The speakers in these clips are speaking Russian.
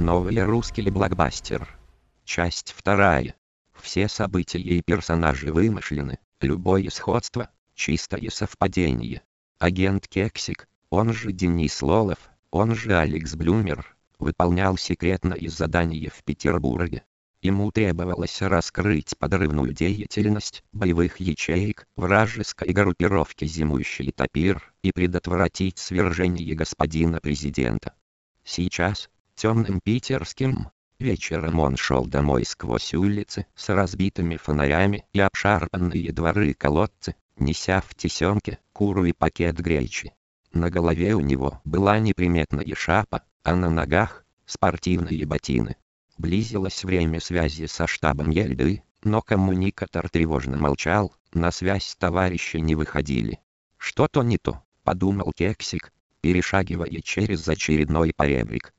Новый русский блокбастер. Часть вторая. Все события и персонажи вымышлены, любое сходство – чистое совпадение. Агент Кексик, он же Денис Лолов, он же Алекс Блюмер, выполнял секретное задание в Петербурге. Ему требовалось раскрыть подрывную деятельность боевых ячеек вражеской группировки «Зимующий топир» и предотвратить свержение господина президента. Сейчас, темным питерским. Вечером он шел домой сквозь улицы с разбитыми фонарями и обшарпанные дворы колодцы, неся в тесемке куру и пакет гречи. На голове у него была неприметная шапа, а на ногах спортивные ботины. Близилось время связи со штабом Ельды, но коммуникатор тревожно молчал, на связь товарищи не выходили. «Что-то не то», — подумал Кексик, перешагивая через очередной поребрик.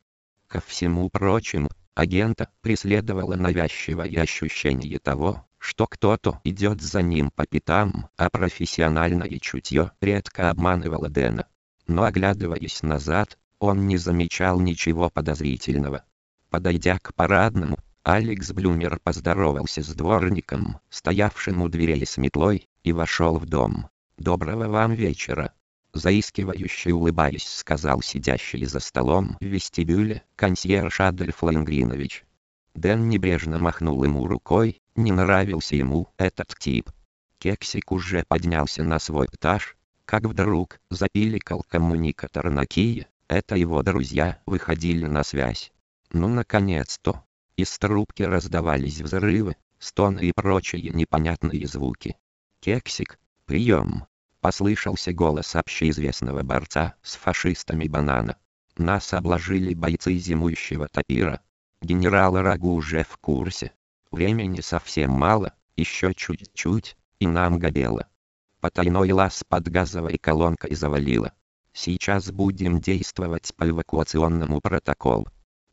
Ко всему прочему, агента преследовало навязчивое ощущение того, что кто-то идет за ним по пятам, а профессиональное чутье редко обманывало Дэна. Но оглядываясь назад, он не замечал ничего подозрительного. Подойдя к парадному, Алекс Блюмер поздоровался с дворником, стоявшим у дверей с метлой, и вошел в дом. «Доброго вам вечера!» Заискивающе улыбаясь, сказал сидящий за столом в вестибюле консьерж Адольф Лангринович. Дэн небрежно махнул ему рукой, не нравился ему этот тип. Кексик уже поднялся на свой этаж, как вдруг запиликал коммуникатор на Кие, это его друзья выходили на связь. Ну наконец-то! Из трубки раздавались взрывы, стоны и прочие непонятные звуки. «Кексик, прием!» Послышался голос общеизвестного борца с фашистами банана. Нас обложили бойцы зимующего топира. Генерал Рагу уже в курсе. Времени совсем мало, еще чуть-чуть, и нам гобело. Потайной лаз под газовой колонкой завалило. Сейчас будем действовать по эвакуационному протоколу.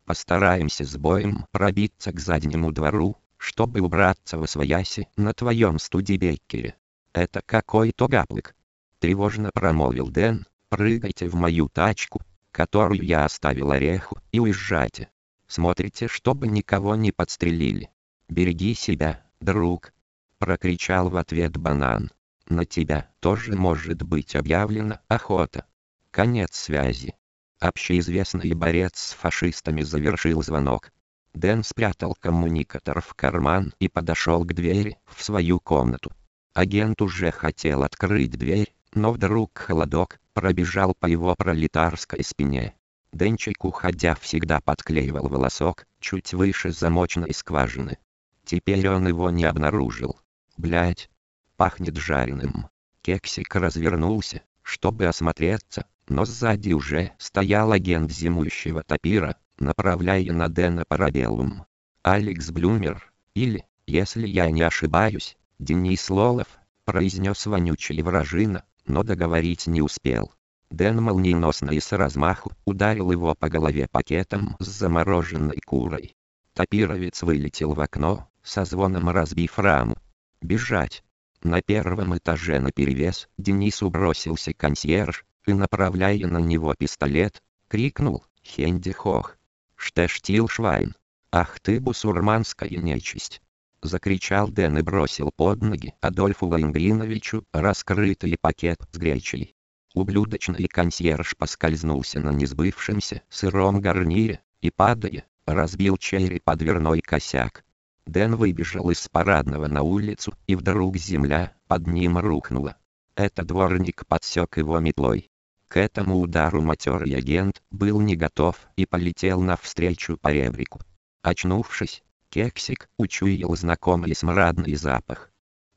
Постараемся с боем пробиться к заднему двору, чтобы убраться в освояси на твоем студибеккере. Это какой-то гаплык. Тревожно промолвил Дэн, прыгайте в мою тачку, которую я оставил ореху, и уезжайте. Смотрите, чтобы никого не подстрелили. Береги себя, друг. Прокричал в ответ банан. На тебя тоже может быть объявлена охота. Конец связи. Общеизвестный борец с фашистами завершил звонок. Дэн спрятал коммуникатор в карман и подошел к двери в свою комнату. Агент уже хотел открыть дверь, но вдруг холодок пробежал по его пролетарской спине. Денчик уходя всегда подклеивал волосок, чуть выше замочной скважины. Теперь он его не обнаружил. Блять, пахнет жареным. Кексик развернулся, чтобы осмотреться, но сзади уже стоял агент зимующего топира, направляя на Дэна парабеллум. Алекс Блюмер, или, если я не ошибаюсь, Денис Лолов, произнес вонючий вражина, но договорить не успел. Дэн молниеносно и с размаху ударил его по голове пакетом с замороженной курой. Топировец вылетел в окно, со звоном разбив раму. Бежать. На первом этаже наперевес Денису бросился консьерж, и направляя на него пистолет, крикнул «Хенди Хох! Штештил Швайн! Ах ты бусурманская нечисть!» Закричал Дэн и бросил под ноги Адольфу Лангриновичу раскрытый пакет с гречей. Ублюдочный консьерж поскользнулся на несбывшемся сыром гарнире и, падая, разбил череп дверной косяк. Дэн выбежал из парадного на улицу, и вдруг земля под ним рухнула. Это дворник подсек его метлой. К этому удару матерый агент был не готов и полетел навстречу по ребрику. Очнувшись, Кексик учуял знакомый смрадный запах.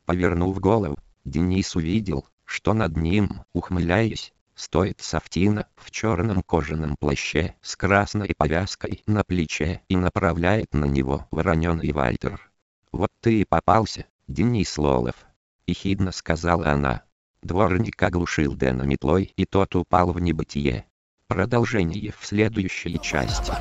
Повернув голову, Денис увидел, что над ним, ухмыляясь, стоит Софтина в черном кожаном плаще с красной повязкой на плече и направляет на него вороненый Вальтер. «Вот ты и попался, Денис Лолов», — ехидно сказала она. Дворник оглушил Дэна метлой и тот упал в небытие. Продолжение в следующей части.